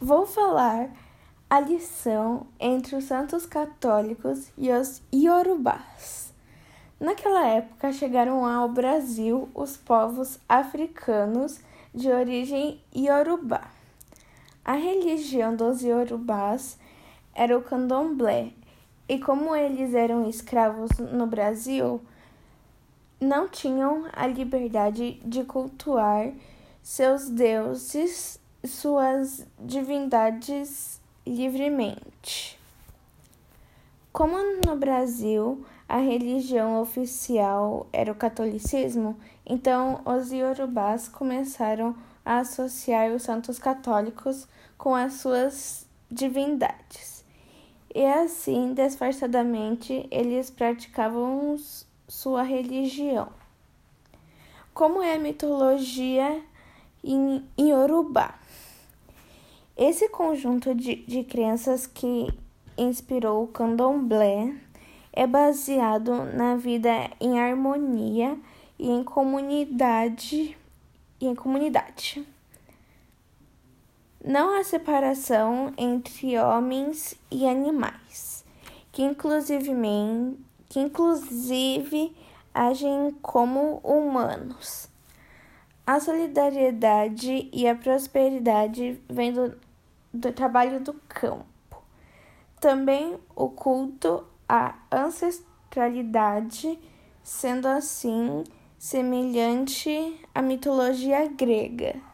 vou falar a lição entre os santos católicos e os iorubás. Naquela época chegaram ao Brasil os povos africanos de origem iorubá. A religião dos iorubás era o candomblé, e como eles eram escravos no Brasil, não tinham a liberdade de cultuar seus deuses, suas divindades livremente. Como no Brasil a religião oficial era o catolicismo, então os iorubás começaram a associar os santos católicos com as suas divindades. E assim, disfarçadamente, eles praticavam sua religião. Como é a mitologia em Yorubá? Esse conjunto de, de crenças que inspirou o candomblé é baseado na vida em harmonia e em comunidade e em comunidade. Não há separação entre homens e animais, que inclusive, que inclusive agem como humanos. A solidariedade e a prosperidade vêm do do trabalho do campo. Também o culto à ancestralidade, sendo assim semelhante à mitologia grega.